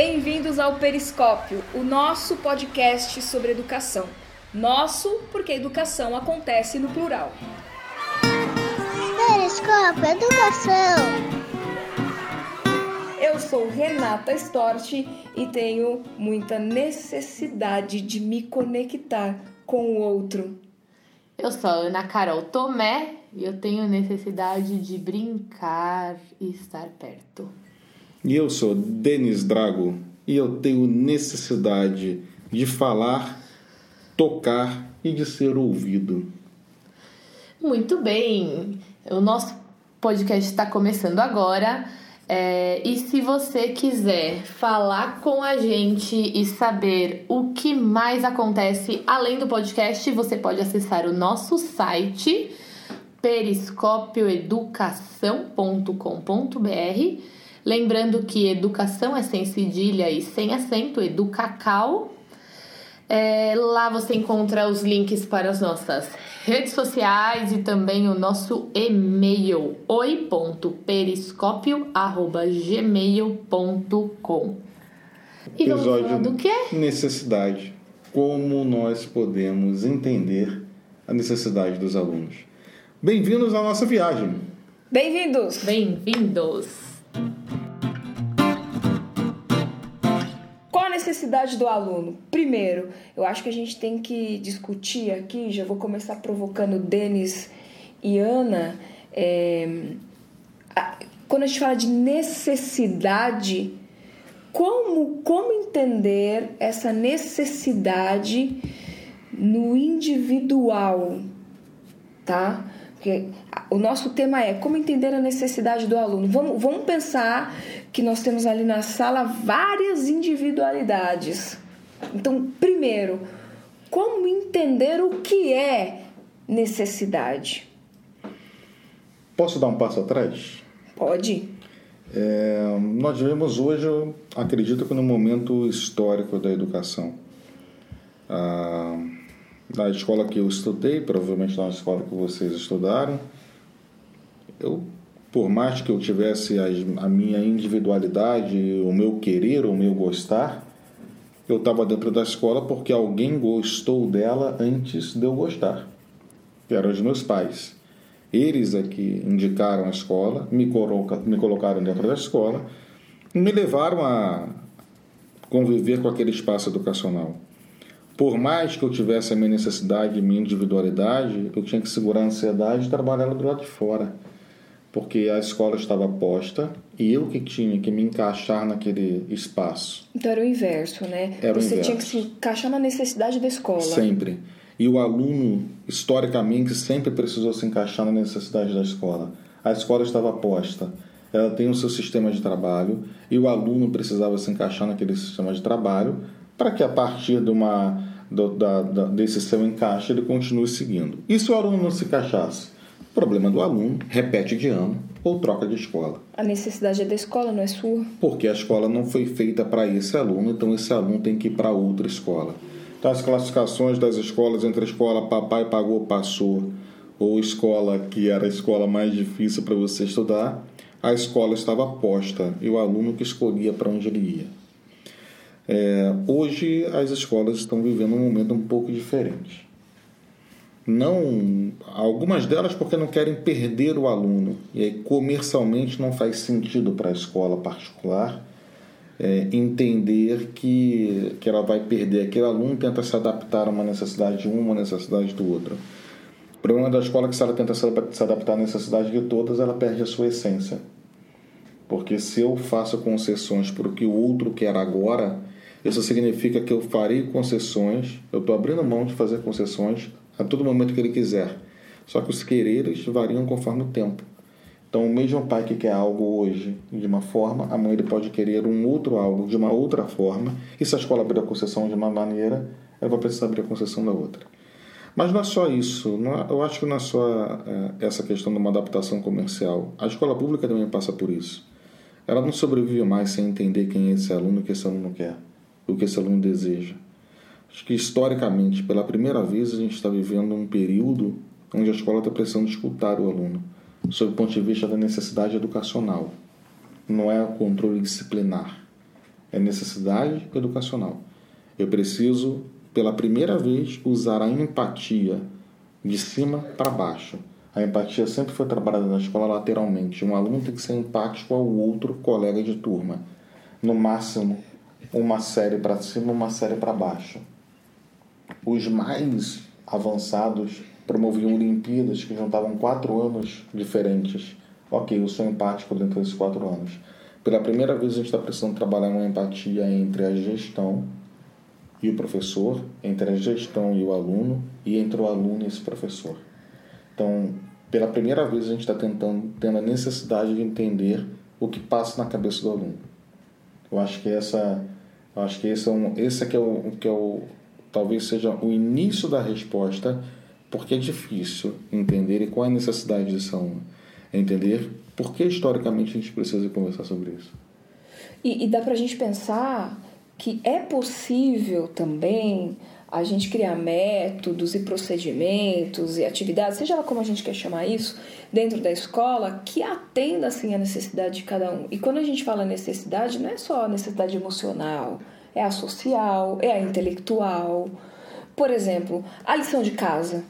Bem-vindos ao Periscópio, o nosso podcast sobre educação. Nosso, porque educação acontece no plural. Periscópio Educação. Eu sou Renata Storti e tenho muita necessidade de me conectar com o outro. Eu sou a Ana Carol Tomé e eu tenho necessidade de brincar e estar perto. E eu sou Denis Drago e eu tenho necessidade de falar, tocar e de ser ouvido. Muito bem, o nosso podcast está começando agora. É, e se você quiser falar com a gente e saber o que mais acontece além do podcast, você pode acessar o nosso site periscopioeducação.com.br. Lembrando que educação é sem cedilha e sem acento, educacal. É, lá você encontra os links para as nossas redes sociais e também o nosso e-mail oi.periscópio.gmail.com E vamos falar Episódio do quê? Necessidade. Como nós podemos entender a necessidade dos alunos. Bem-vindos à nossa viagem. Bem-vindos! Bem-vindos! Necessidade do aluno? Primeiro, eu acho que a gente tem que discutir aqui, já vou começar provocando Denis e Ana. é, a- quando a gente fala de necessidade, como, como entender essa necessidade no individual, tá? Porque o nosso tema é como entender a necessidade do aluno. Vamos, vamos pensar que nós temos ali na sala várias individualidades. Então, primeiro, como entender o que é necessidade? Posso dar um passo atrás? Pode? É, nós vivemos hoje, acredito que no momento histórico da educação. Ah, na escola que eu estudei, provavelmente na escola que vocês estudaram, eu, por mais que eu tivesse as- a minha individualidade, o meu querer, o meu gostar, eu estava dentro da escola porque alguém gostou dela antes de eu gostar, que eram os meus pais. Eles é que indicaram a escola, me, coloca, me colocaram dentro da escola e me levaram a conviver com aquele espaço educacional. Por mais que eu tivesse a minha necessidade, minha individualidade, eu tinha que segurar a ansiedade e trabalhar ela do lado de fora. Porque a escola estava posta e eu que tinha que me encaixar naquele espaço. Então era o inverso, né? Era o Você tinha que inverso. se encaixar na necessidade da escola. Sempre. E o aluno, historicamente, sempre precisou se encaixar na necessidade da escola. A escola estava posta, ela tem o seu sistema de trabalho e o aluno precisava se encaixar naquele sistema de trabalho para que a partir de uma, do- da- da- desse seu encaixe ele continue seguindo. E se o aluno não se encaixasse? Problema do aluno, repete de ano ou troca de escola A necessidade é da escola, não é sua. porque a escola não foi feita para esse aluno, então esse aluno tem que ir para outra escola. Então, as classificações das escolas entre a escola papai pagou, passou, ou escola que era a escola mais difícil para você estudar, a escola estava posta e o aluno que escolhia para onde ele ia. É, hoje, as escolas estão vivendo um momento um pouco diferente. Não algumas delas porque não querem perder o aluno. E aí comercialmente não faz sentido para a escola particular é, entender que, que ela vai perder aquele aluno tenta se adaptar a uma necessidade de um uma necessidade do outro. O problema da escola é que se ela tenta se adaptar à necessidade de todas ela perde a sua essência. Porque se eu faço concessões para o que o outro quer agora isso significa que eu farei concessões eu estou abrindo mão de fazer concessões a todo momento que ele quiser. Só que os quereres variam conforme o tempo. Então, o mesmo pai que quer algo hoje de uma forma, amanhã ele pode querer um outro algo de uma outra forma. E se a escola abrir a concessão de uma maneira, ela vai precisar abrir a concessão da outra. Mas não é só isso. Não é- eu acho que não é só é, essa questão de uma adaptação comercial. A escola pública também passa por isso. Ela não sobrevive mais sem entender quem é esse aluno, o que esse aluno quer, o que esse aluno deseja. Acho que historicamente, pela primeira vez, a gente está vivendo um período onde a escola está precisando escutar o aluno, sob o ponto de vista da necessidade educacional. Não é o controle disciplinar, é necessidade educacional. Eu preciso, pela primeira vez, usar a empatia de cima para baixo. A empatia sempre foi trabalhada na escola lateralmente. Um aluno tem que ser empático ao outro colega de turma. No máximo, uma série para cima, uma série para baixo. Os mais avançados promoviam Olimpíadas que juntavam quatro anos diferentes. Ok, eu sou empático dentro desses quatro anos. Pela primeira vez, a gente está precisando trabalhar uma empatia entre a gestão e o professor, entre a gestão e o aluno, e entre o aluno e esse professor. Então, pela primeira vez, a gente está tentando, tendo a necessidade de entender o que passa na cabeça do aluno. Eu acho que essa, acho que esse é, um, esse é que é o que é o talvez seja o início da resposta, porque é difícil entender e qual é a necessidade aluno. É entender por que historicamente a gente precisa conversar sobre isso. E, e dá para a gente pensar que é possível também a gente criar métodos e procedimentos e atividades, seja lá como a gente quer chamar isso, dentro da escola, que atenda assim a necessidade de cada um. E quando a gente fala necessidade, não é só a necessidade emocional, é a social, é a intelectual. Por exemplo, a lição de casa.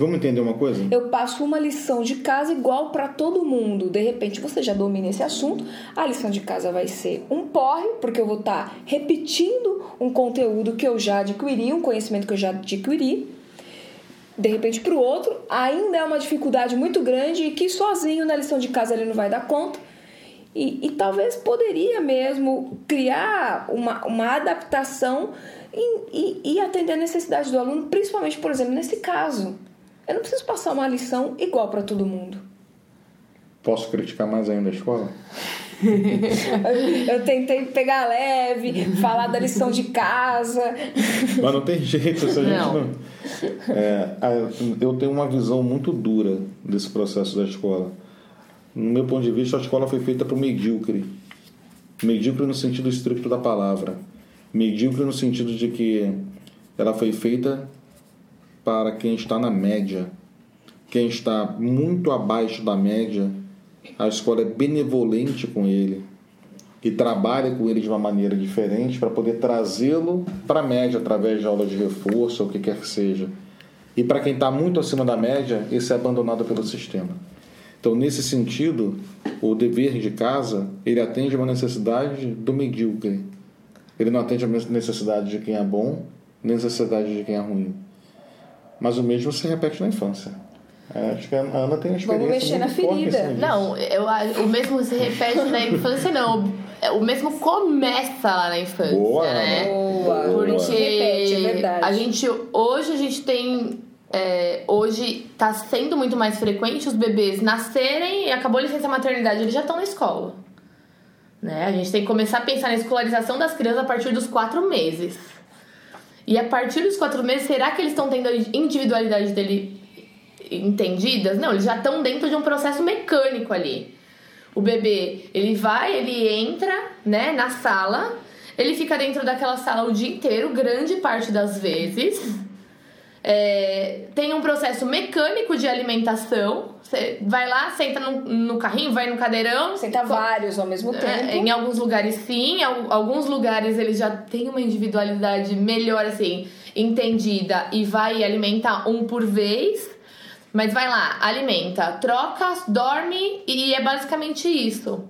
Vamos entender uma coisa? Eu passo uma lição de casa igual para todo mundo. De repente você já domina esse assunto. A lição de casa vai ser um porre, porque eu vou estar tá repetindo um conteúdo que eu já adquiri, um conhecimento que eu já adquiri. De repente para o outro, ainda é uma dificuldade muito grande e que sozinho na lição de casa ele não vai dar conta. E, e talvez poderia mesmo criar uma, uma adaptação e, e, e atender a necessidade do aluno, principalmente, por exemplo, nesse caso eu não preciso passar uma lição igual para todo mundo. Posso criticar mais ainda a escola? eu tentei pegar leve, falar da lição de casa. Mas não tem jeito, se a gente não. não... É, eu tenho uma visão muito dura desse processo da escola. No meu ponto de vista, a escola foi feita para o medíocre. Medíocre no sentido estricto da palavra. Medíocre no sentido de que ela foi feita para quem está na média. Quem está muito abaixo da média, a escola é benevolente com ele e trabalha com ele de uma maneira diferente para poder trazê-lo para a média através de aula de reforço ou o que quer que seja. E para quem está muito acima da média, esse é abandonado pelo sistema. Então, nesse sentido, o dever de casa ele atende uma necessidade do medíocre. Ele não atende a necessidade de quem é bom, nem a necessidade de quem é ruim. Mas o mesmo se repete na infância. É, acho que a Ana tem uma experiência Vamos mexer na ferida. Não, eu, o mesmo se repete na infância, não. O mesmo começa lá na infância, Boa, né? Boa. Porque repete, é verdade. A gente, hoje a gente tem... É, hoje está sendo muito mais frequente os bebês nascerem e acabou a licença maternidade, eles já estão na escola. Né? A gente tem que começar a pensar na escolarização das crianças a partir dos quatro meses. E a partir dos quatro meses, será que eles estão tendo a individualidade dele entendidas? Não, eles já estão dentro de um processo mecânico ali. O bebê, ele vai, ele entra, né, na sala, ele fica dentro daquela sala o dia inteiro, grande parte das vezes. É, tem um processo mecânico de alimentação. Você vai lá, senta no, no carrinho, vai no cadeirão. Senta vários ao mesmo é, tempo. É, em alguns lugares sim, em alguns lugares eles já têm uma individualidade melhor, assim, entendida e vai alimentar um por vez. Mas vai lá, alimenta, troca, dorme e é basicamente isso,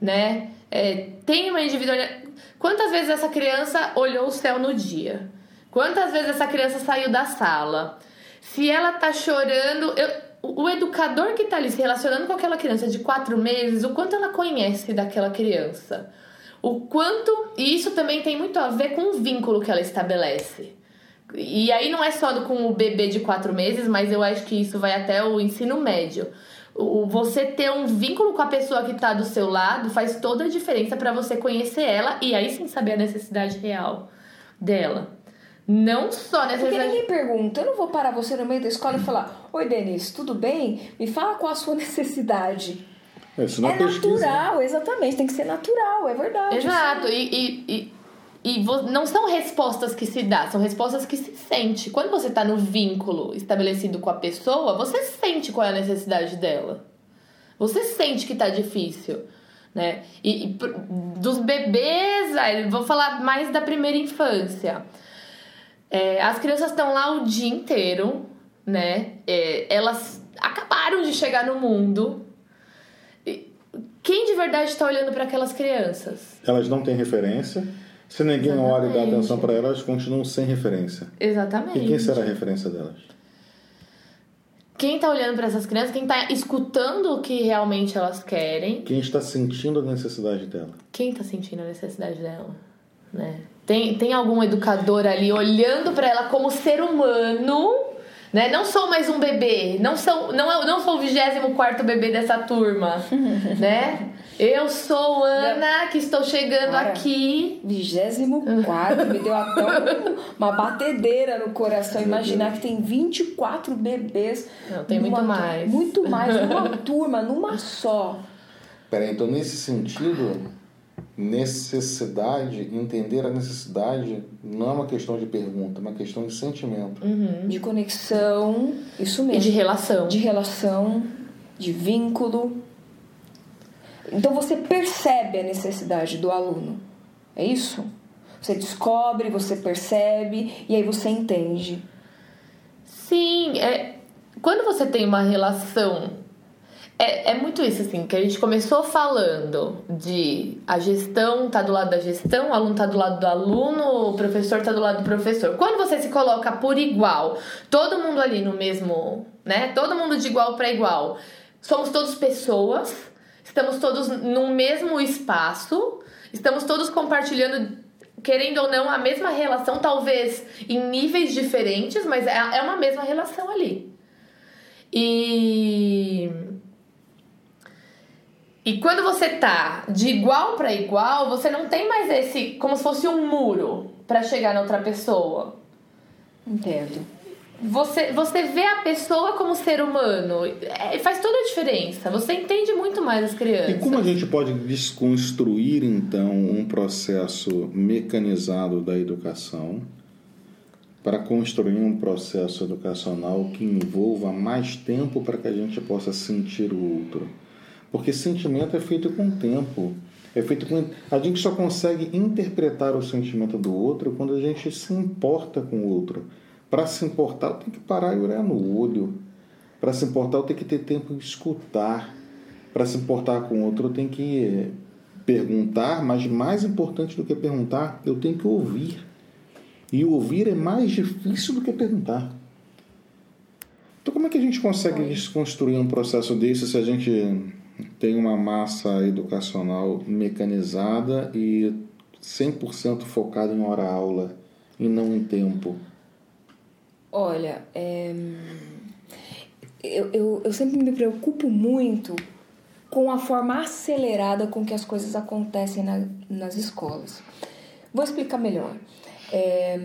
né? É, tem uma individualidade. Quantas vezes essa criança olhou o céu no dia? Quantas vezes essa criança saiu da sala? Se ela tá chorando, eu, o educador que tá ali se relacionando com aquela criança de quatro meses, o quanto ela conhece daquela criança? O quanto. E isso também tem muito a ver com o vínculo que ela estabelece. E aí não é só com o bebê de quatro meses, mas eu acho que isso vai até o ensino médio. O, você ter um vínculo com a pessoa que está do seu lado faz toda a diferença para você conhecer ela e aí sim saber a necessidade real dela. Não só nessa Porque ninguém pergunta. Eu não vou parar você no meio da escola e falar: Oi, Denise, tudo bem? Me fala qual a sua necessidade. Isso não é, é natural, exatamente. Tem que ser natural, é verdade. Exato. E, e, e, e não são respostas que se dá, são respostas que se sente. Quando você está no vínculo estabelecido com a pessoa, você sente qual é a necessidade dela. Você sente que está difícil. né? E, e dos bebês, vou falar mais da primeira infância. É, as crianças estão lá o dia inteiro, né? É, elas acabaram de chegar no mundo. Quem de verdade está olhando para aquelas crianças? Elas não têm referência. Se ninguém Exatamente. olha e dá atenção para elas, elas continuam sem referência. Exatamente. E quem será a referência delas? Quem está olhando para essas crianças, quem está escutando o que realmente elas querem. Quem está sentindo a necessidade dela. Quem está sentindo a necessidade dela, né? Tem, tem algum educador ali olhando para ela como ser humano né? Não sou mais um bebê, não sou, não, não sou o 24 bebê dessa turma, né? Eu sou Ana, que estou chegando Cara, aqui. 24, me deu até uma batedeira no coração. Imaginar que tem 24 bebês. Não, tem muito mais. Muito mais, numa turma, numa só. Peraí, então nesse sentido, necessidade, entender a necessidade não é uma questão de pergunta, é uma questão de sentimento. Uhum. De conexão, isso mesmo. E de relação. De relação, de vínculo. Então você percebe a necessidade do aluno. É isso? Você descobre, você percebe e aí você entende. Sim, é, quando você tem uma relação é, é muito isso, assim, que a gente começou falando de a gestão tá do lado da gestão, o aluno tá do lado do aluno, o professor tá do lado do professor. Quando você se coloca por igual, todo mundo ali no mesmo, né? Todo mundo de igual para igual. Somos todos pessoas, estamos todos no mesmo espaço, estamos todos compartilhando querendo ou não, a mesma relação, talvez em níveis diferentes, mas é, é uma mesma relação ali. E e quando você tá de igual para igual, você não tem mais esse como se fosse um muro para chegar na outra pessoa. Entendo. Você, você vê a pessoa como ser humano. É, faz toda a diferença. Você entende muito mais as crianças. E como a gente pode desconstruir, então, um processo mecanizado da educação para construir um processo educacional que envolva mais tempo para que a gente possa sentir o outro? Porque sentimento é feito com tempo. É feito com. A gente só consegue interpretar o sentimento do outro quando a gente se importa com o outro. Para se importar, eu tenho que parar e olhar no olho. Para se importar, eu tenho que ter tempo de escutar. Para se importar com o outro, eu tenho que perguntar, mas mais importante do que perguntar, eu tenho que ouvir. E ouvir é mais difícil do que perguntar. Então, como é que a gente consegue desconstruir um processo desse se a gente tem uma massa educacional mecanizada e 100% focada em hora-aula e não em tempo? Olha, é... eu, eu, eu sempre me preocupo muito com a forma acelerada com que as coisas acontecem na, nas escolas. Vou explicar melhor. É,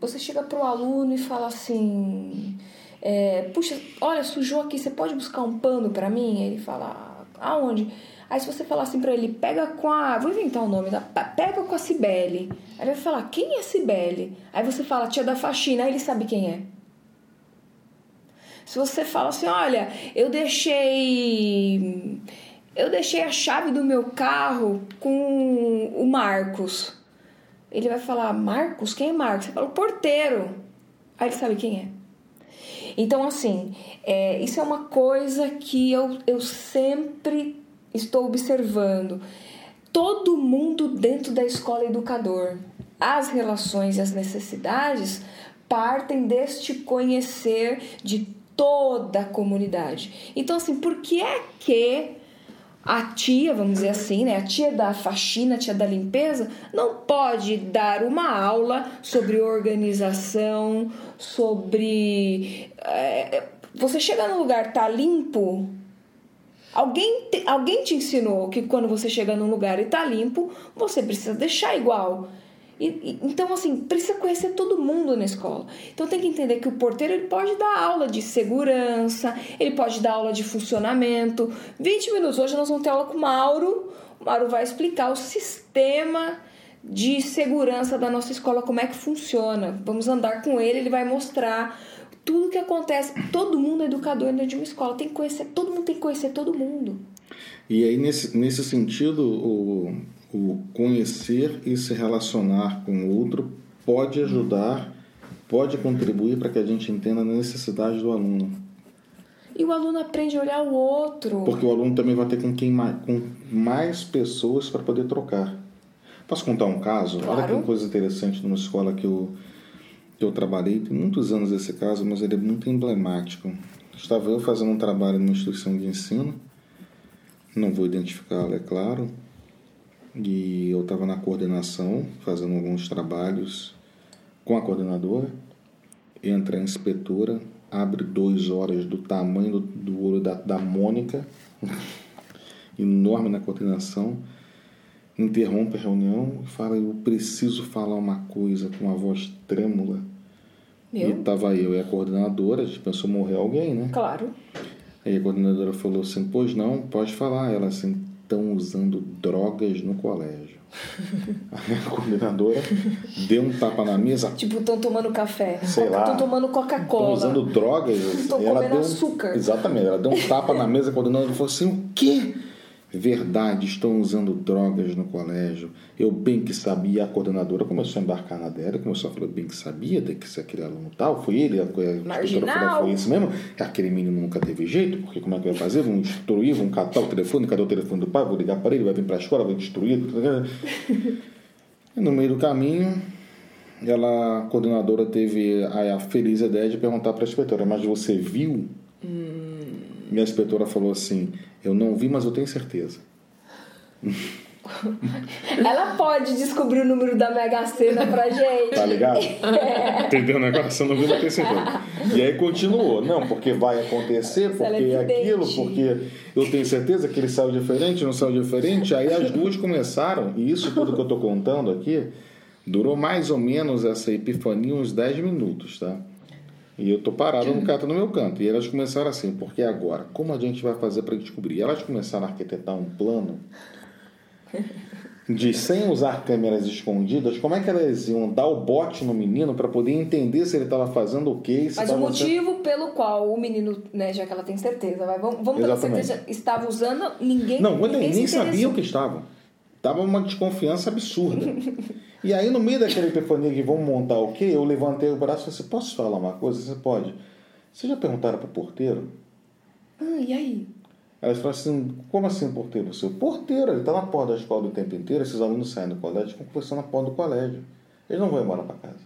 você chega para o aluno e fala assim: é, Puxa, olha, sujou aqui, você pode buscar um pano para mim? Ele fala: Aonde? Aí se você falar assim pra ele, pega com a. Vou inventar o nome, da, pega com a Cibele. Aí ele vai falar, quem é Cibele? Aí você fala, tia da faxina, aí ele sabe quem é. Se você fala assim, olha, eu deixei. Eu deixei a chave do meu carro com o Marcos. Ele vai falar, Marcos? Quem é Marcos? Você fala, o porteiro. Aí ele sabe quem é. Então, assim, é, isso é uma coisa que eu, eu sempre estou observando. Todo mundo dentro da escola educador. As relações e as necessidades partem deste conhecer de toda a comunidade. Então, assim, por que é que a tia, vamos dizer assim, né, a tia da faxina, a tia da limpeza, não pode dar uma aula sobre organização, sobre. É, você chega num lugar, tá limpo. Alguém te, alguém te ensinou que quando você chega num lugar e tá limpo, você precisa deixar igual. E, e, então, assim, precisa conhecer todo mundo na escola. Então, tem que entender que o porteiro ele pode dar aula de segurança, ele pode dar aula de funcionamento. 20 minutos. Hoje nós vamos ter aula com o Mauro. O Mauro vai explicar o sistema de segurança da nossa escola, como é que funciona. Vamos andar com ele, ele vai mostrar tudo que acontece. Todo mundo é educador dentro de uma escola. Tem que conhecer, todo mundo tem que conhecer todo mundo. E aí, nesse, nesse sentido, o, o conhecer e se relacionar com o outro pode ajudar, pode contribuir para que a gente entenda a necessidade do aluno. E o aluno aprende a olhar o outro. Porque o aluno também vai ter com, quem mais, com mais pessoas para poder trocar. Posso contar um caso? Claro. Olha que coisa interessante numa escola que eu, que eu trabalhei. Tem muitos anos esse caso, mas ele é muito emblemático. Estava eu fazendo um trabalho numa instituição de ensino. Não vou identificá-la, é claro. E eu estava na coordenação, fazendo alguns trabalhos com a coordenadora. Entra a inspetora, abre dois horas do tamanho do, do olho da, da Mônica, enorme na coordenação, interrompe a reunião e fala: Eu preciso falar uma coisa com uma voz trêmula. E Meu? tava eu e a coordenadora, a gente pensou morrer alguém, né? Claro. Aí a coordenadora falou assim: Pois não, pode falar. Ela assim: Estão usando drogas no colégio. Aí a coordenadora deu um tapa na mesa, Tipo, estão tomando café. Sei lá. Estão tomando Estão Coca-Cola. usando drogas. Estão E ela comendo deu açúcar. Exatamente. Ela deu um tapa na mesa quando ela falou assim: o quê? Verdade, estão usando drogas no colégio. Eu bem que sabia. A coordenadora começou a embarcar na dela, começou a falar bem que sabia de que se aquele aluno tal, foi ele, a, a falou, foi isso mesmo. Aquele menino nunca teve jeito, porque como é que vai fazer? Vão destruir, vão catar o telefone, cadê o telefone do pai? Vou ligar para ele, vai vir para a escola, vai destruir. No meio do caminho, ela, a coordenadora teve a, a feliz ideia de perguntar para a inspetora, mas você viu? E a inspetora falou assim, eu não vi, mas eu tenho certeza. Ela pode descobrir o número da Mega Sena pra gente. Tá ligado? Entendeu o negócio? Eu não vi, mas tenho certeza. E aí continuou. Não, porque vai acontecer, porque Ela é é aquilo, porque eu tenho certeza que ele saiu diferente, não saiu diferente. Aí as duas começaram, e isso tudo que eu tô contando aqui, durou mais ou menos essa epifania uns 10 minutos, tá? E eu tô parado no canto no meu canto. E elas começaram assim, porque agora, como a gente vai fazer para descobrir? E elas começaram a arquitetar um plano de sem usar câmeras escondidas, como é que elas iam dar o bote no menino para poder entender se ele estava fazendo o quê? Mas o tava sendo- motivo pelo qual o menino, né, já que ela tem certeza, vai, vamos, vamos ter certeza, estava usando, ninguém. Não, ninguém sabia o que estava. Tava uma desconfiança absurda. e aí, no meio daquela epifania que vamos montar o quê? Eu levantei o braço e falei assim, posso falar uma coisa? Você pode. Vocês já perguntaram para o porteiro? Ah, e aí? Elas falaram assim, como assim porteiro? Seu porteiro, ele está na porta da escola o tempo inteiro, esses alunos saem do colégio, ficam conversando na porta do colégio. Eles não vão embora para casa.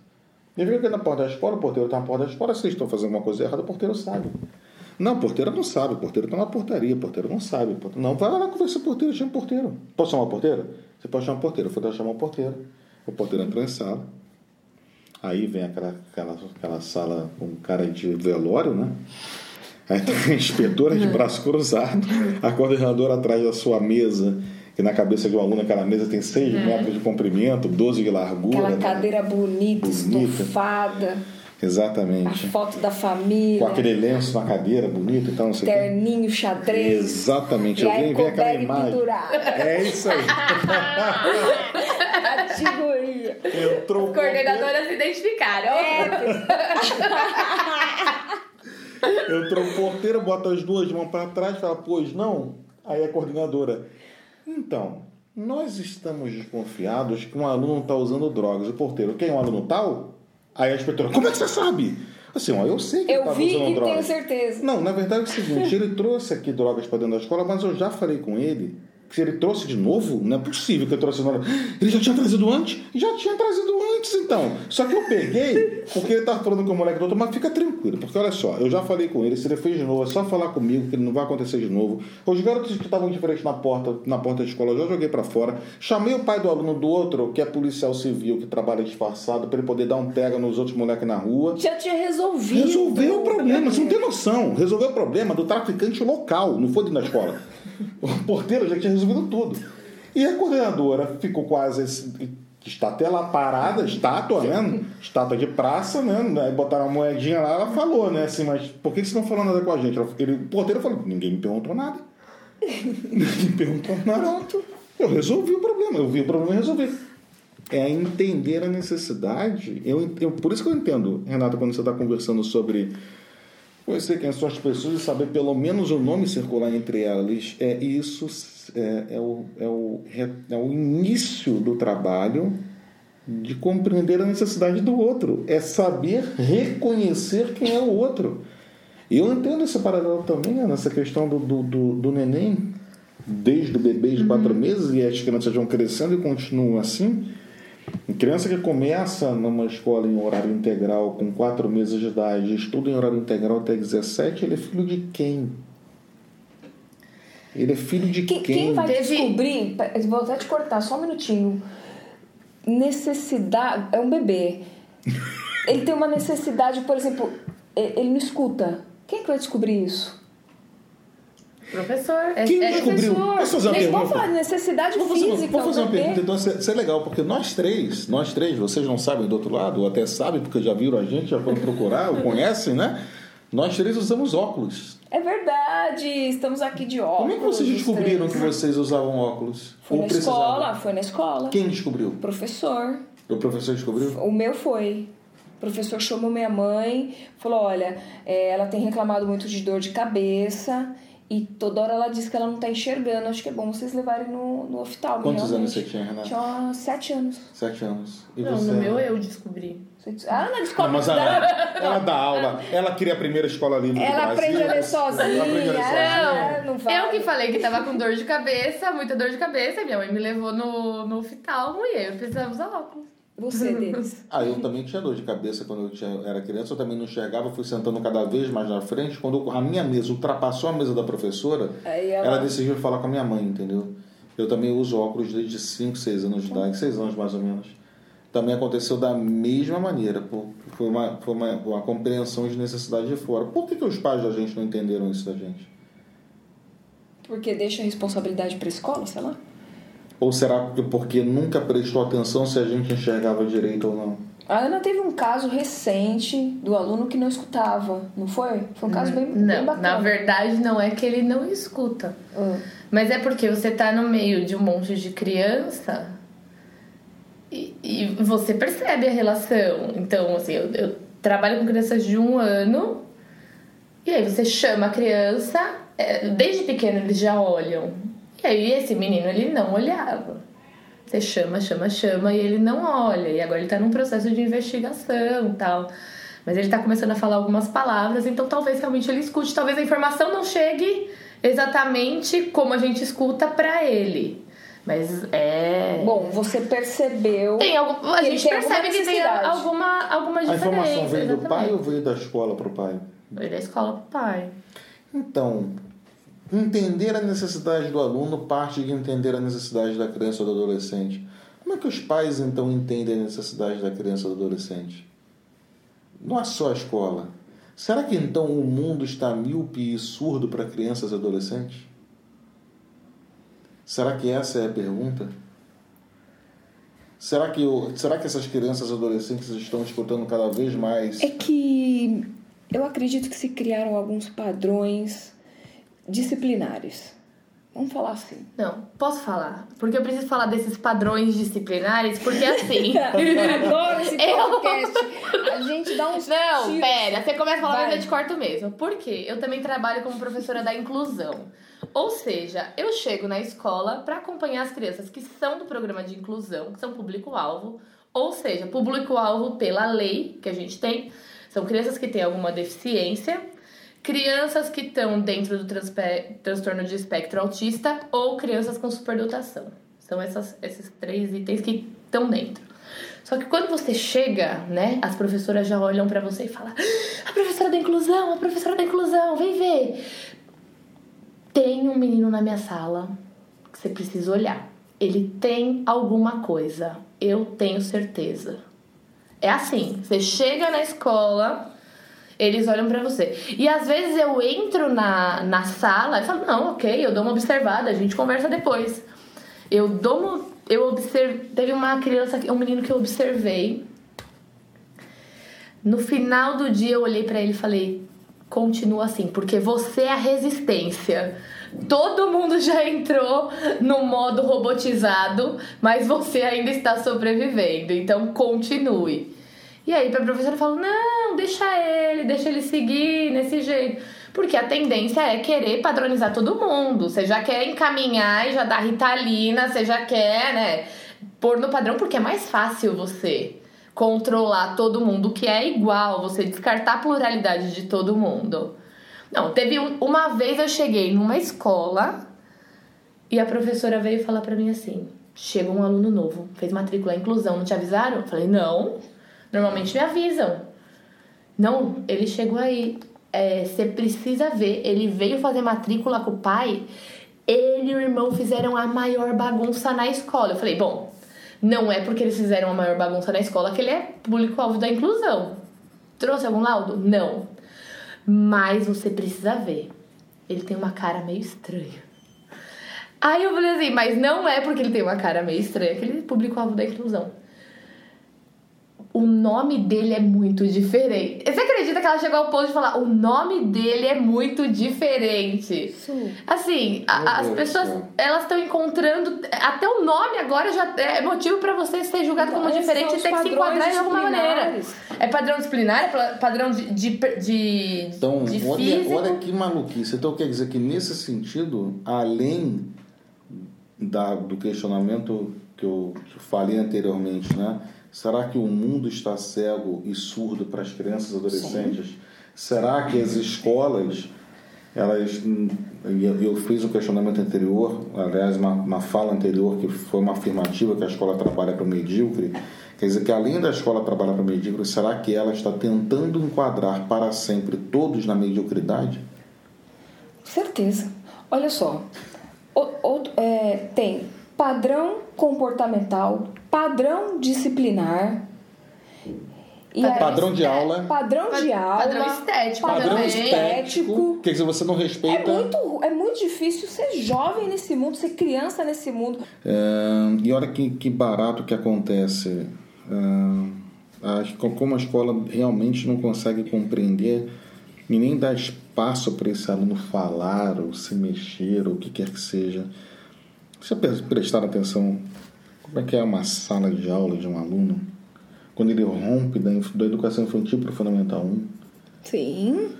E viu que na porta da escola, o porteiro está na porta da escola, se eles estão fazendo uma coisa errada, o porteiro sabe. Não, o porteiro não sabe, o porteiro está na portaria, o porteiro não sabe. porteiro- Não, vai lá conversar com o porteiro, chama o porteiro. Posso chamar o porteiro? Você pode chamar o porteiro. Eu fui lá chamar o porteiro. O porteiro entrou em sala. Aí vem aquela, aquela, aquela sala com cara de velório, né? Aí tem a inspetora de braço cruzado, a coordenadora atrás da sua mesa, que na cabeça de um aluno aquela mesa tem 6 metros de comprimento, 12 de largura. Aquela né? cadeira bonita, Bonita. estufada, a Exatamente. foto da família, Com aquele lenço na cadeira bonito e tal, não sei o quê. terninho xadrez. Exatamente, E eu venho ver aquela imagem. pendurar. É isso aí. Categoria. Entrou o Coordenadoras se identificaram. Entrou o porteiro, bota as duas mãos para trás e fala, pois não? Aí a coordenadora, então, nós estamos desconfiados que um aluno está usando drogas. O porteiro, quem? Um aluno tal? Aí a inspetora, como é que você sabe? Assim, ó, eu sei que ele Eu estava vi usando e drogas. tenho certeza. Não, na verdade é o seguinte, ele trouxe aqui drogas para dentro da escola, mas eu já falei com ele se ele trouxe de novo, não é possível que ele trouxe de novo. Ele já tinha trazido antes? Já tinha trazido antes, então. Só que eu peguei, porque ele tava falando com o moleque do outro, mas fica tranquilo, porque olha só, eu já falei com ele, se ele fez de novo, é só falar comigo que ele não vai acontecer de novo. Os garotos que estavam de frente na porta, na porta da escola, eu já joguei para fora. Chamei o pai do aluno do outro, que é policial civil, que trabalha disfarçado, para ele poder dar um pega nos outros moleques na rua. Já tinha resolvido. Resolveu o problema, você não tem noção. Resolveu o problema do traficante local, não foi dentro da escola. O porteiro já tinha resolvido tudo. E a coordenadora ficou quase. Está até lá parada, estátua, né? Estátua de praça, né? Aí botaram uma moedinha lá, ela falou, né? Assim, mas por que vocês não falando nada com a gente? Ele, o porteiro falou: ninguém me perguntou nada. ninguém me perguntou nada. Eu resolvi o problema, eu vi o problema e resolvi. é entender a necessidade. Eu, eu, por isso que eu entendo, Renata, quando você está conversando sobre conhecer quem são as pessoas e saber pelo menos o nome circular entre elas. É isso é, é, o, é, o, é o início do trabalho de compreender a necessidade do outro. É saber reconhecer quem é o outro. Eu entendo esse paralelo também né, nessa questão do, do, do, do neném, desde o bebê de quatro uhum. meses, e as crianças vão crescendo e continuam assim. Criança que começa numa escola em horário integral com quatro meses de idade, estuda em horário integral até 17, ele é filho de quem? Ele é filho de quem? Quem vai descobrir, vou até te cortar só um minutinho, necessidade, é um bebê. ele tem uma necessidade, por exemplo, ele não escuta. Quem é que vai descobrir isso? Professor. É, Quem é descobriu? Professor. Posso fazer uma Eles pergunta? falar necessidade vou fazer, física. Vou fazer uma pergunta, então isso é legal, porque nós três, nós três, vocês não sabem do outro lado, ou até sabem, porque já viram a gente, já foram procurar, ou conhecem, né? Nós três usamos óculos. É verdade, estamos aqui de óculos. Como é que vocês descobriram três. que vocês usavam óculos? Foi Ou na precisavam? escola, foi na escola. Quem descobriu? Professor. O professor descobriu? O meu foi. O professor chamou minha mãe, falou: olha, é, ela tem reclamado muito de dor de cabeça e toda hora ela diz que ela não tá enxergando. Acho que é bom vocês levarem no, no hospital. Quantos anos realmente. você tinha, Renata? Tinha sete anos. Sete anos. E Não, você? no meu eu descobri. Ah, Não, descobre mas ela, ela dá aula, ela cria a primeira escola livre do Ela Brasil. aprende a ler sozinha. Ela aprende a ler sozinha. Não, não vai. Eu que falei que tava com dor de cabeça, muita dor de cabeça, e minha mãe me levou no, no oftalmo e eu precisava usar óculos. Você, Denis. Ah, eu também tinha dor de cabeça quando eu tinha- era criança, eu também não enxergava, fui sentando cada vez mais na frente. Quando a minha mesa ultrapassou a mesa da professora, Aí ela... ela- decidiu falar com a minha mãe, entendeu? Eu também uso óculos desde 5, 6 anos de idade, 6 anos mais ou menos. Também aconteceu da mesma maneira, pô. foi, uma, foi uma, uma compreensão de necessidade de fora. Por que, que os pais da gente não entenderam isso da gente? Porque deixa a responsabilidade pra escola, sei lá. Ou será que porque nunca prestou atenção se a gente enxergava direito ou não? A Ana teve um caso recente do aluno que não escutava, não foi? Foi um caso bem, bem Não, bacana. na verdade não é que ele não escuta. Ah. Mas é porque você tá no meio de um monte de criança e, e você percebe a relação. Então, assim, eu, eu trabalho com crianças de um ano e aí você chama a criança, é, desde pequeno eles já olham. E aí esse menino, ele não olhava. Você chama, chama, chama e ele não olha. E agora ele tá num processo de investigação e tal. Mas ele tá começando a falar algumas palavras, então talvez realmente ele escute. Talvez a informação não chegue exatamente como a gente escuta pra ele. Mas é. Bom, você percebeu. tem algum, a gente tem alguma percebe que tem alguma, alguma A diferença. informação veio do pai exatamente. ou veio da escola para o pai? Veio da escola pro pai. Então, entender a necessidade do aluno parte de entender a necessidade da criança ou do adolescente. Como é que os pais então entendem a necessidade da criança ou do adolescente? Não é só a escola. Será que então o mundo está míope e surdo para crianças e adolescentes? Será que essa é a pergunta? Será que, o, será que essas crianças e adolescentes estão escutando cada vez mais É que eu acredito que se criaram alguns padrões disciplinares. Vamos falar assim. Não, posso falar? Porque eu preciso falar desses padrões disciplinares, porque assim. Adoro esse Eu- podcast. A gente dá uns Não, tiros. pera, você começa a falar, Vai. mas eu te corto mesmo. Por quê? Eu também trabalho como professora da inclusão. Ou seja, eu chego na escola para acompanhar as crianças que são do programa de inclusão, que são público-alvo. Ou seja, público-alvo pela lei que a gente tem. São crianças que têm alguma deficiência, crianças que estão dentro do transtorno de espectro autista ou crianças com superdotação. São essas, esses três itens que estão dentro. Só que quando você chega, né, as professoras já olham pra você e falam: "A professora da inclusão, a professora da inclusão, vem ver. Tem um menino na minha sala que você precisa olhar. Ele tem alguma coisa. Eu tenho certeza." É assim, você chega na escola, eles olham pra você. E às vezes eu entro na, na sala e falo, não, ok, eu dou uma observada, a gente conversa depois. Eu dou uma. Eu observei. Teve uma criança, um menino que eu observei. No final do dia eu olhei pra ele e falei, continua assim, porque você é a resistência. Todo mundo já entrou no modo robotizado, mas você ainda está sobrevivendo. Então continue. E aí a professora fala: "Não, deixa ele, deixa ele seguir nesse jeito". Porque a tendência é querer padronizar todo mundo. Você já quer encaminhar e já dar ritalina, você já quer, né, pôr no padrão porque é mais fácil você controlar todo mundo que é igual, você descartar a pluralidade de todo mundo. Não, teve um, uma vez eu cheguei numa escola e a professora veio falar para mim assim: chega um aluno novo, fez matrícula inclusão, não te avisaram? Eu falei: não, normalmente me avisam. Não, ele chegou aí. Você é, precisa ver, ele veio fazer matrícula com o pai, ele e o irmão fizeram a maior bagunça na escola. Eu falei: bom, não é porque eles fizeram a maior bagunça na escola que ele é público-alvo da inclusão. Trouxe algum laudo? Não. Mas você precisa ver. Ele tem uma cara meio estranha. Aí eu falei assim, mas não é porque ele tem uma cara meio estranha que ele é público-alvo da inclusão o nome dele é muito diferente. Você acredita que ela chegou ao ponto de falar o nome dele é muito diferente? Sim. Assim, a, as pessoas elas estão encontrando até o nome agora já é motivo para você ser julgado como diferente e ter que se enquadrar de alguma maneira. É padrão disciplinar, é padrão de de, de Então, de olha, olha que maluquice. Então quer dizer que nesse sentido, além da, do questionamento que eu falei anteriormente, né? Será que o mundo está cego e surdo para as crianças e adolescentes? Sim. Será que as escolas, elas. Eu fiz um questionamento anterior, aliás, uma, uma fala anterior que foi uma afirmativa que a escola trabalha para o medíocre. Quer dizer que além da escola trabalhar para o medíocre, será que ela está tentando enquadrar para sempre todos na mediocridade? Certeza. Olha só, o, o, é, tem padrão comportamental, padrão disciplinar. E é, padrão de aula. Padrão de aula. Padrão estético. Padrão estético. Quer dizer, você não respeita. É muito, é muito difícil ser jovem nesse mundo, ser criança nesse mundo. É, e olha que, que barato que acontece. É, como a escola realmente não consegue compreender e nem dar espaço para esse aluno falar ou se mexer ou o que quer que seja. Você prestar atenção como é que é uma sala de aula de um aluno quando ele rompe da, da educação infantil para o fundamental 1? Sim.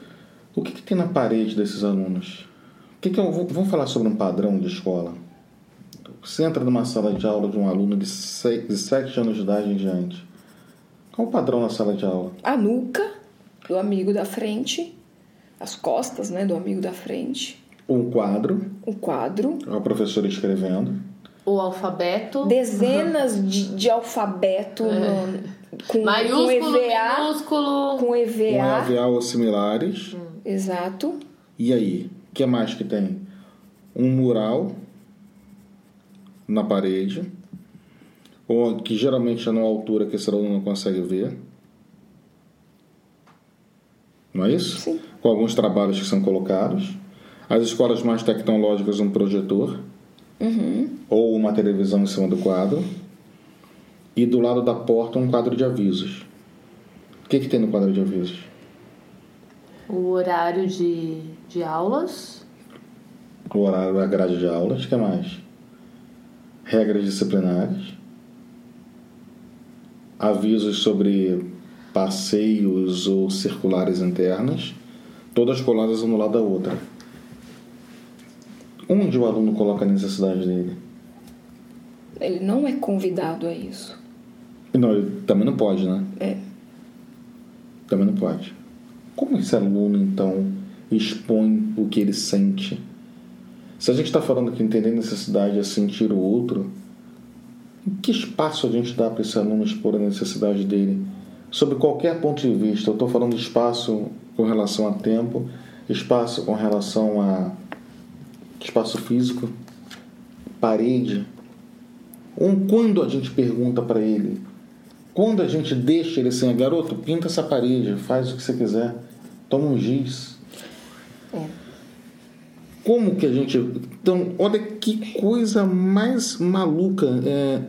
O que, que tem na parede desses alunos? O que, que é, vamos falar sobre um padrão de escola. Você entra numa sala de aula de um aluno de 7 anos de idade em diante. Qual o padrão na sala de aula? A nuca do amigo da frente, as costas né, do amigo da frente. Um quadro. Um quadro. A professora escrevendo o alfabeto. Dezenas uhum. de, de alfabeto é. no, com, Maiúsculo, com EVA, minúsculo. Com EVA. Com EVA ou similares. Hum. Exato. E aí? O que mais que tem? Um mural na parede, ou que geralmente é numa altura que esse aluno não consegue ver. Não é isso? Sim. Com alguns trabalhos que são colocados. As escolas mais tecnológicas, um projetor uhum. ou uma televisão em cima do quadro, e do lado da porta um quadro de avisos. O que, que tem no quadro de avisos? O horário de, de aulas. O horário da grade de aulas. O que mais? Regras disciplinares. Avisos sobre passeios ou circulares internas. Todas coladas uma no lado da outra. Onde o aluno coloca a necessidade dele? Ele não é convidado a isso. Não, ele também não pode, né? É. Também não pode. Como esse aluno, então, expõe o que ele sente? Se a gente está falando que entender necessidade é sentir o outro, que espaço a gente dá para esse aluno expor a necessidade dele? Sob qualquer ponto de vista, eu estou falando de espaço com relação a tempo, espaço com relação a espaço físico, parede. Um, quando a gente pergunta para ele, quando a gente deixa ele assim, garoto, pinta essa parede, faz o que você quiser, toma um giz. É. Como que a gente. Então, olha que coisa mais maluca. É,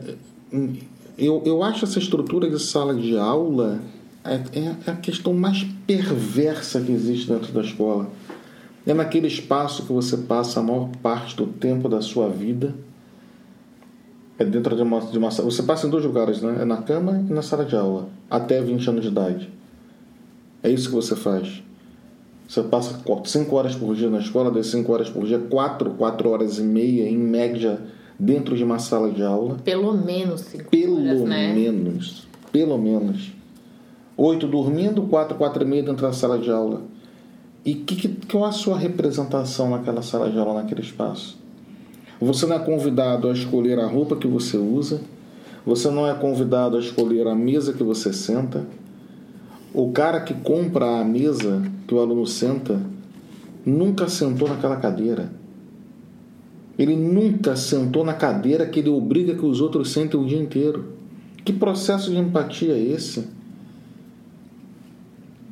eu, eu acho essa estrutura de sala de aula é, é a questão mais perversa que existe dentro da escola. É naquele espaço que você passa a maior parte do tempo da sua vida. É dentro de uma, de uma sala. Você passa em dois lugares, né? É na cama e na sala de aula. Até 20 anos de idade. É isso que você faz. Você passa 5 horas por dia na escola, das 5 horas por dia, 4, 4 horas e meia, em média, dentro de uma sala de aula. Pelo menos 5 Pelo horas, né? menos. Pelo menos. 8 dormindo, 4, 4 e meia dentro da sala de aula. E que, que, qual a sua representação naquela sala de aula, naquele espaço? Você não é convidado a escolher a roupa que você usa. Você não é convidado a escolher a mesa que você senta. O cara que compra a mesa que o aluno senta nunca sentou naquela cadeira. Ele nunca sentou na cadeira que ele obriga que os outros sentem o dia inteiro. Que processo de empatia é esse?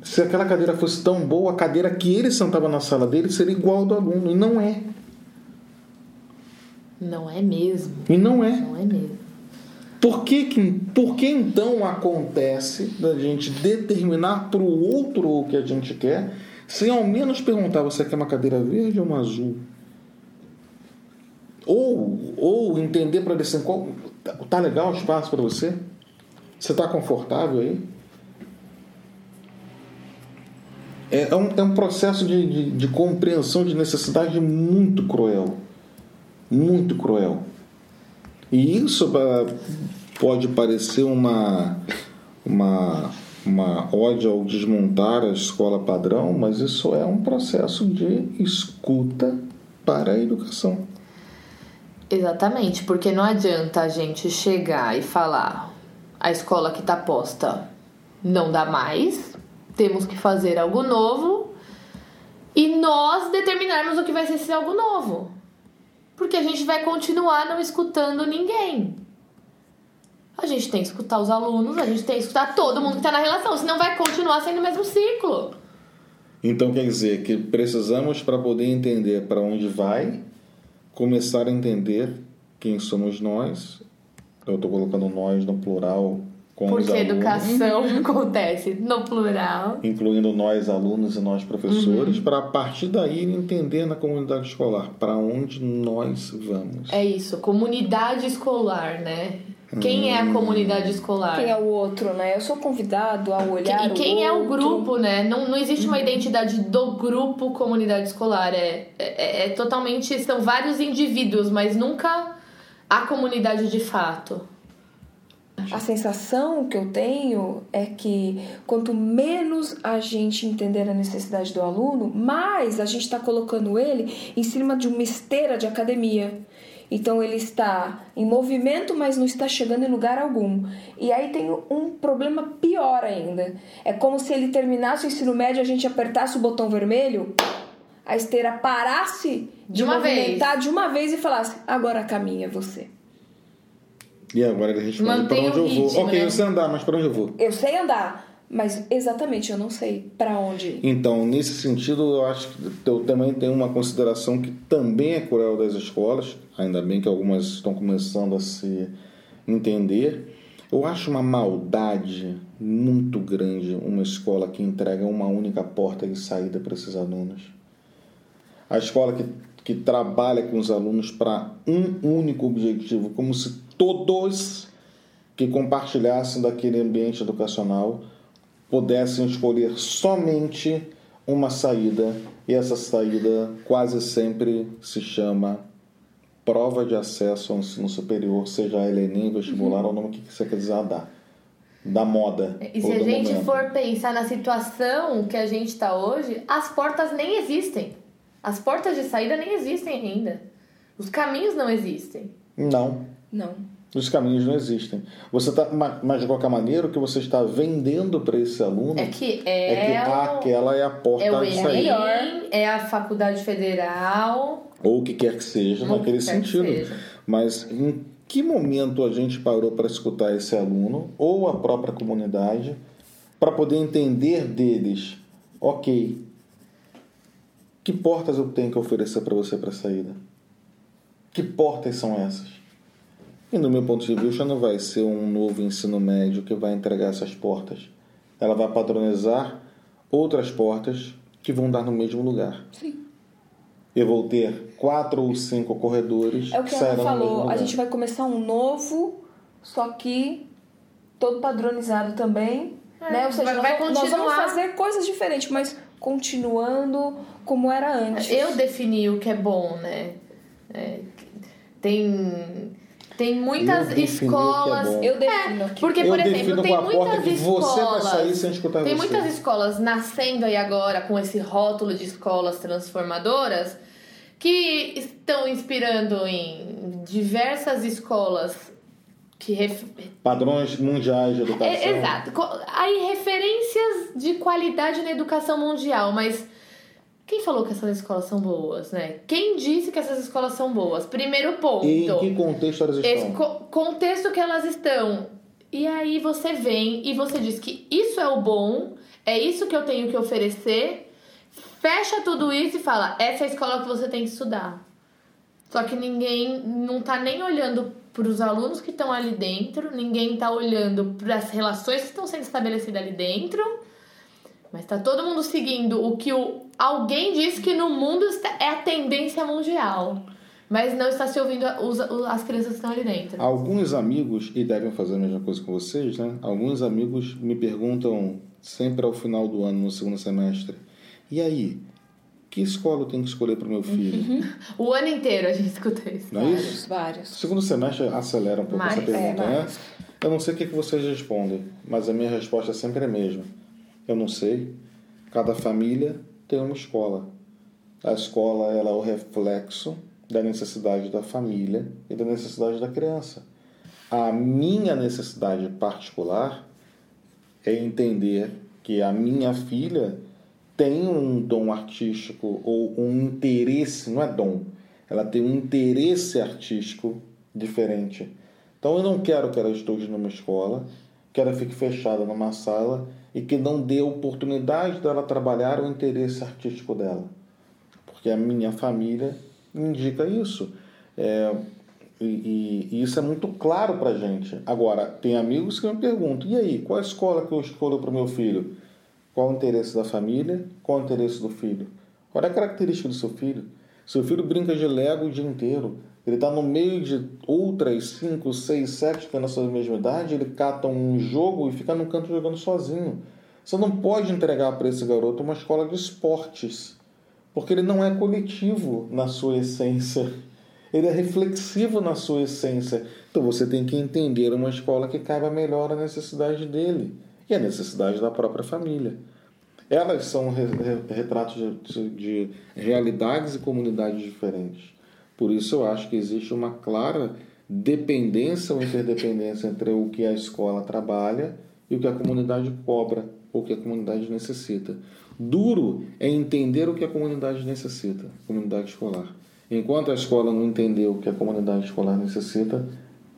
Se aquela cadeira fosse tão boa, a cadeira que ele sentava na sala dele seria igual ao do aluno. E não é. Não é mesmo. E não é. Não é mesmo. Por que, que, por que então acontece da gente determinar para o outro o que a gente quer, sem ao menos perguntar: você quer uma cadeira verde ou uma azul? Ou, ou entender para dizer qual tá legal o espaço para você? Você está confortável aí? É, é, um, é um processo de, de, de compreensão de necessidade muito cruel. Muito cruel. E isso pode parecer uma, uma, uma ódio ao desmontar a escola padrão, mas isso é um processo de escuta para a educação. Exatamente, porque não adianta a gente chegar e falar a escola que está posta não dá mais, temos que fazer algo novo e nós determinarmos o que vai ser esse algo novo. Porque a gente vai continuar não escutando ninguém. A gente tem que escutar os alunos, a gente tem que escutar todo mundo que está na relação, senão vai continuar sendo o mesmo ciclo. Então quer dizer que precisamos, para poder entender para onde vai, começar a entender quem somos nós. Eu estou colocando nós no plural com Porque os alunos. educação acontece no plural. Incluindo nós alunos e nós professores, para a partir daí entender na comunidade escolar para onde nós vamos. É isso, comunidade escolar, né? Quem é a comunidade escolar? Quem é o outro, né? Eu sou convidado a olhar E quem o é o grupo, né? Não, não existe uma identidade do grupo comunidade escolar. É, é, é totalmente. São vários indivíduos, mas nunca a comunidade de fato. A sensação que eu tenho é que quanto menos a gente entender a necessidade do aluno, mais a gente está colocando ele em cima de uma esteira de academia. Então ele está em movimento, mas não está chegando em lugar algum. E aí tem um problema pior ainda. É como se ele terminasse o ensino médio, a gente apertasse o botão vermelho, a esteira parasse de, De uma movimentar de uma vez e falasse: agora caminha você. E agora ele responde para onde eu vou. ritmo, ok, né? eu sei andar, mas para onde eu vou? Eu sei andar, mas exatamente eu não sei para onde ir. Então, nesse sentido, eu acho que eu também tenho uma consideração que também é cruel das escolas, ainda bem que algumas estão começando a se entender. Eu acho uma maldade muito grande uma escola que entrega uma única porta de saída para esses alunos. A escola que, que trabalha com os alunos para um único objetivo, como se todos que compartilhassem daquele ambiente educacional pudessem escolher somente uma saída e essa saída quase sempre se chama prova de acesso ao ensino superior, seja ela Enem, vestibular ou o nome que você quiser dar, da moda. E se ou a gente momento. for pensar na situação que a gente está hoje, as portas nem existem. As portas de saída nem existem ainda. Os caminhos não existem. Não, Não. os caminhos não existem. Você tá, ma- mas de qualquer maneira, o que você está vendendo para esse aluno É que é é, que aquela é a porta é o de saída. é a faculdade federal. ou o que quer que seja, Ou naquele que quer que sentido. Mas em que momento a gente parou para escutar esse aluno ou a própria comunidade para poder entender deles, ok, que portas eu tenho que oferecer para você para a saída? Que portas são essas? E no meu ponto de vista não vai ser um novo ensino médio que vai entregar essas portas. ela vai padronizar outras portas que vão dar no mesmo lugar. Sim. Eu vou ter quatro ou cinco corredores É o que ela sairão no mesmo falou. A gente vai começar um novo, só que todo padronizado também. É, né? Ou seja, vai- nós, vai vamos- nós vamos continuar. fazer coisas diferentes, mas continuando como era antes. Eu defini o que é bom, né? É, tem, tem muitas Eu é escolas. bom. Eu defino aqui. Porque, Eu por defino exemplo, tem muitas que você vai escolas. sair sem escutar tem você. muitas escolas nascendo aí agora com esse rótulo de escolas transformadoras que estão inspirando em diversas escolas que ref- Padrões mundiais de educação. é, exato. Aí referências de qualidade na educação mundial, mas quem falou que essas escolas são boas, né? Quem disse que essas escolas são boas? Primeiro ponto. E em que contexto elas estão? Co- contexto que elas estão. E aí você vem e você diz que isso é o bom, é isso que eu tenho que oferecer, fecha tudo isso e fala, essa é a escola que você tem que estudar. Só que ninguém não tá nem olhando para os alunos que estão ali dentro, ninguém tá olhando para as relações que estão sendo estabelecidas ali dentro. Mas tá todo mundo seguindo o que o, alguém disse que no mundo está, é a tendência mundial. Mas não está se ouvindo os, as crianças que estão ali dentro. Alguns amigos, e devem fazer a mesma coisa com vocês, né? Alguns amigos me perguntam sempre ao final do ano, no segundo semestre, e aí, que escola eu tenho que escolher para o meu filho? O ano inteiro a gente escuta isso. Não é vários, isso? vários. Segundo semestre acelera um pouco Mais, essa pergunta, é, né? Eu não sei o que que vocês respondem, mas a minha resposta sempre é a mesma. Eu não sei. Cada família tem uma escola. A escola ela é o reflexo da necessidade da família e da necessidade da criança. A minha necessidade particular é entender que a minha filha tem um dom artístico ou um interesse, não é dom, ela tem um interesse artístico diferente. Então eu não quero que ela estude numa escola, que ela fique fechada numa sala e que não dê oportunidade dela trabalhar o interesse artístico dela. Porque a minha família indica isso. É, e, e- e isso é muito claro pra gente. Agora, tem amigos que me perguntam: e aí, qual a escola que eu escolho para o meu filho? Qual o interesse da família? Qual o interesse do filho? Qual é a característica do seu filho? Seu filho brinca de Lego o dia inteiro. Ele está no meio de outras 5, 6, 7 que têm na sua mesma idade. Ele cata um jogo e fica no canto jogando sozinho. Você não pode entregar para esse garoto uma escola de esportes, porque ele não é coletivo na sua essência. Ele é reflexivo na sua essência. Então você tem que entender uma escola que caiba melhor a necessidade dele e a necessidade da própria família. Elas são re- retratos de, de realidades e comunidades diferentes. Por isso eu acho que existe uma clara dependência ou interdependência entre o que a escola trabalha e o que a comunidade cobra ou o que a comunidade necessita. Duro é entender o que a comunidade necessita, a comunidade escolar. Enquanto a escola não entender o que a comunidade escolar necessita,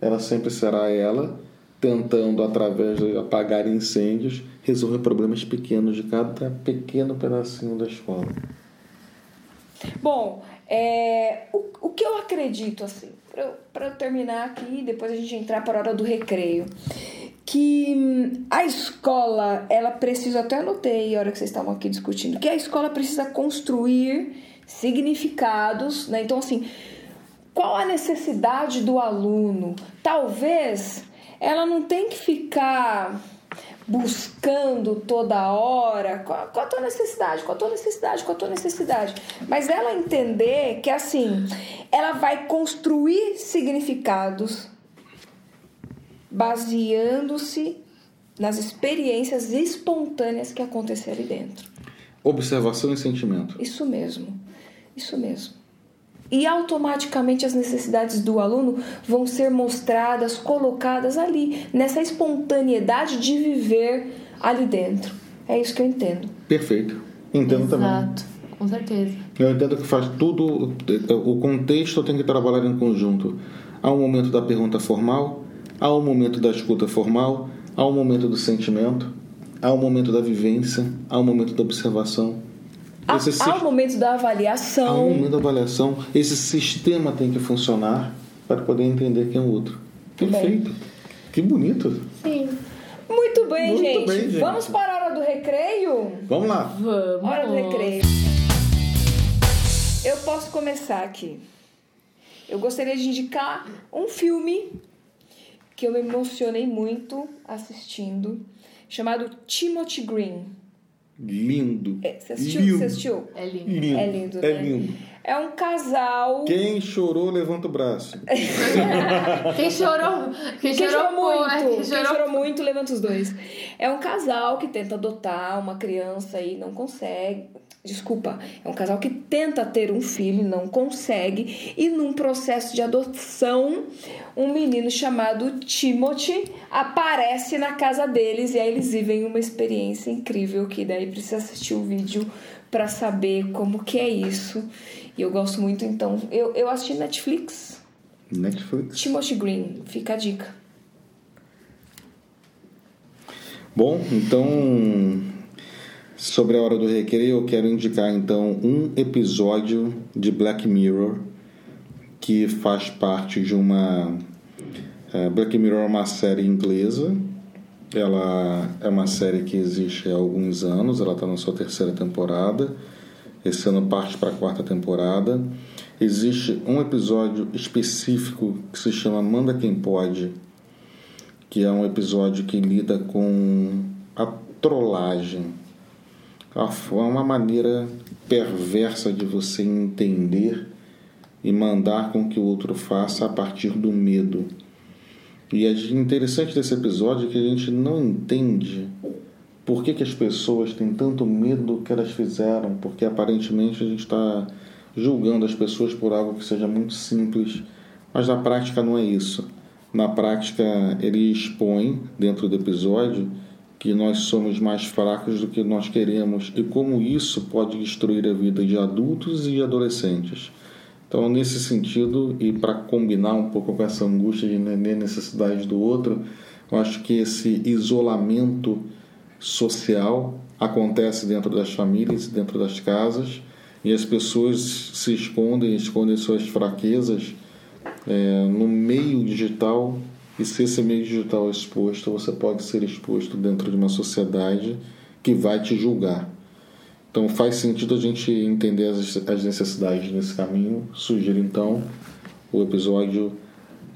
ela sempre será ela tentando, através de apagar incêndios, resolver problemas pequenos de cada pequeno pedacinho da escola. Bom, é, o, o que eu acredito, assim, para eu terminar aqui, depois a gente entrar para a hora do recreio, que hum, a escola, ela precisa, até anotei a hora que vocês estavam aqui discutindo, que a escola precisa construir significados, né? Então, assim, qual a necessidade do aluno? Talvez ela não tem que ficar buscando toda hora qual, qual a tua necessidade, qual a tua necessidade, qual a tua necessidade. Mas ela entender que assim, ela vai construir significados baseando-se nas experiências espontâneas que aconteceram ali dentro. Observação e sentimento. Isso mesmo. Isso mesmo. E automaticamente as necessidades do aluno vão ser mostradas, colocadas ali, nessa espontaneidade de viver ali dentro. É isso que eu entendo. Perfeito. Entendo também. Exato, com certeza. Eu entendo que faz tudo, o contexto tem que trabalhar em conjunto. Há um momento da pergunta formal, há um momento da escuta formal, há um momento do sentimento, há um momento da vivência, há um momento da observação. Há, Esse há o momento da há um avaliação. momento da avaliação. Esse sistema tem que funcionar para poder entender quem é o outro. Perfeito. Que bonito. Sim. Muito bem, Muito gente. bem, gente. Vamos para a hora do recreio? Vamos lá. Vamos. Hora do recreio. Eu posso começar aqui. Eu gostaria de indicar um filme que eu me emocionei muito assistindo, chamado Timothy Green. Lindo. É, Você assistiu? Lindo. Você assistiu? É lindo. Lindo. É lindo, É né? lindo. É um casal. Quem chorou, levanta o braço. Quem chorou? Quem, Quem chorou é, muito, Quem quem chorou, chorou muito, levanta os dois. É um casal que tenta adotar uma criança e não consegue. Desculpa, é um casal que tenta ter um filho e não consegue. E num processo de adoção, um menino chamado Timothy aparece na casa deles e aí eles vivem uma experiência incrível que daí precisa assistir o vídeo pra saber como que é isso. E eu gosto muito, então. Eu, eu assisti Netflix. Netflix. Timothy Green, fica a dica. Bom, então sobre a hora do recreio, eu quero indicar então um episódio de Black Mirror que faz parte de uma eh, Black Mirror é uma série inglesa. Ela é uma série que existe há alguns anos, ela está na sua terceira temporada. Esse ano parte para a quarta temporada. Existe um episódio específico que se chama Manda Quem Pode, que é um episódio que lida com a trollagem. É uma maneira perversa de você entender e mandar com que o outro faça a partir do medo. E é interessante desse episódio que a gente não entende por que, que as pessoas têm tanto medo do que elas fizeram, porque aparentemente a gente está julgando as pessoas por algo que seja muito simples, mas na prática não é isso. Na prática, ele expõe dentro do episódio que nós somos mais fracos do que nós queremos e como isso pode destruir a vida de adultos e de adolescentes. Então, nesse sentido, e para combinar um pouco com essa angústia de necessidade do outro, eu acho que esse isolamento social acontece dentro das famílias, dentro das casas, e as pessoas se escondem, escondem suas fraquezas é, no meio digital. E se esse meio digital é exposto, você pode ser exposto dentro de uma sociedade que vai te julgar. Então faz sentido a gente entender as, as necessidades nesse caminho. Sugiro então o episódio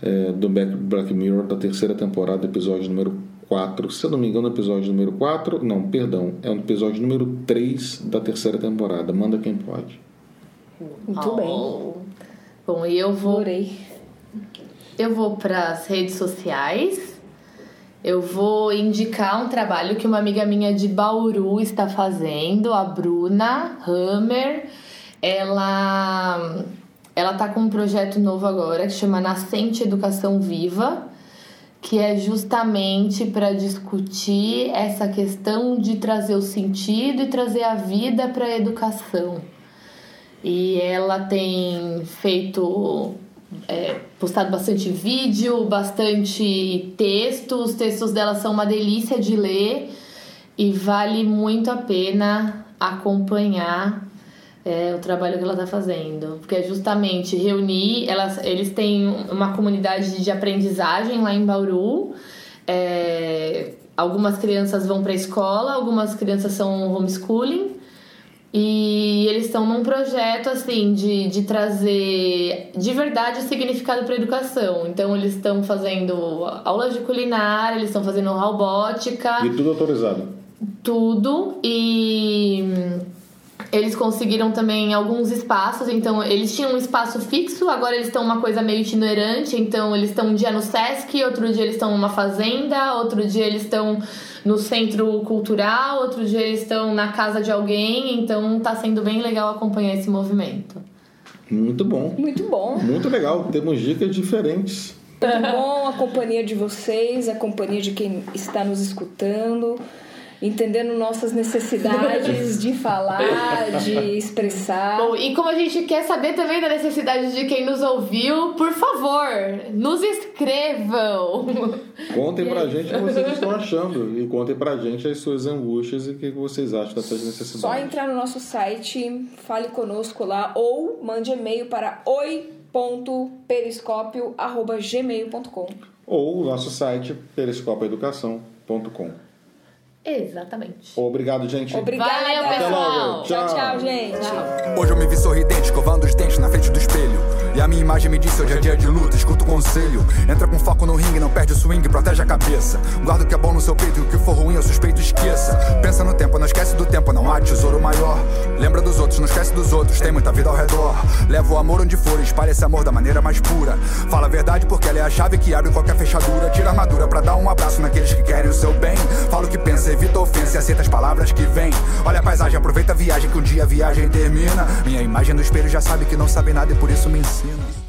é, do Black, Mirror da terceira temporada, episódio número 4. Se eu não me engano, episódio número 4. Não, perdão. É o episódio número 3 da terceira temporada. Manda quem pode. Muito bem. Oh. Bom, e eu vou Adorei. Eu vou para as redes sociais. Eu vou indicar um trabalho que uma amiga minha de Bauru está fazendo, a Bruna Hammer. Ela ela tá com um projeto novo agora que chama Nascente Educação Viva, que é justamente para discutir essa questão de trazer o sentido e trazer a vida para a educação. E ela tem feito é, postado bastante vídeo, bastante texto. Os textos dela são uma delícia de ler e vale muito a pena acompanhar é, o trabalho que ela está fazendo. Porque é justamente reunir. Elas, eles têm uma comunidade de aprendizagem lá em Bauru. É, algumas crianças vão para a escola, algumas crianças são homeschooling. E eles estão num projeto assim de, de trazer de verdade o significado para a educação. Então eles estão fazendo aulas de culinária, eles estão fazendo robótica, E tudo autorizado. tudo. E eles conseguiram também alguns espaços. Então eles tinham um espaço fixo, agora eles estão uma coisa meio itinerante. Então eles estão um dia no Sesc, outro dia eles estão numa fazenda, outro dia eles estão no centro cultural, outro dia eles estão na casa de alguém, então tá sendo bem legal acompanhar esse movimento. Muito bom. Muito bom. Muito legal. Temos dicas diferentes. Muito bom a companhia de vocês, a companhia de quem está nos escutando, entendendo nossas necessidades de falar, de expressar. Bom, e como a gente quer saber também da necessidade de quem nos ouviu, por favor, nos escrevam. Contem pra gente o que vocês estão achando. E contem pra gente as suas angústias e o que vocês acham dessas Só necessidades. entrar no nosso site, fale conosco lá ou mande e-mail para oi.periscópio.gmail.com Ou o nosso site periscopoeducação.com.br. Exatamente. Obrigado, gente. Obrigada. Valeu, Até pessoal. logo. Tchau, tchau, gente. Tchau. Hoje eu me vi sorridente, escovando os dentes na frente do espelho. E a minha imagem me diz seu dia a dia de luta, escuta o conselho. Entra com foco no ringue, não perde o swing, protege a cabeça. Guarda o que é bom no seu peito e o que for ruim eu suspeito esqueça. Pensa no tempo, não esquece do tempo, não há tesouro maior. Lembra dos outros, não esquece dos outros, tem muita vida ao redor. Leva o amor onde for, espalha esse amor da maneira mais pura. Fala a verdade porque ela é a chave que abre qualquer fechadura. Tira a armadura pra dar um abraço naqueles que querem o seu bem. Fala o que pensa, evita ofensa e aceita as palavras que vêm. Olha a paisagem, aproveita a viagem que um dia a viagem termina. Minha imagem no espelho já sabe que não sabe nada e por isso me ensina.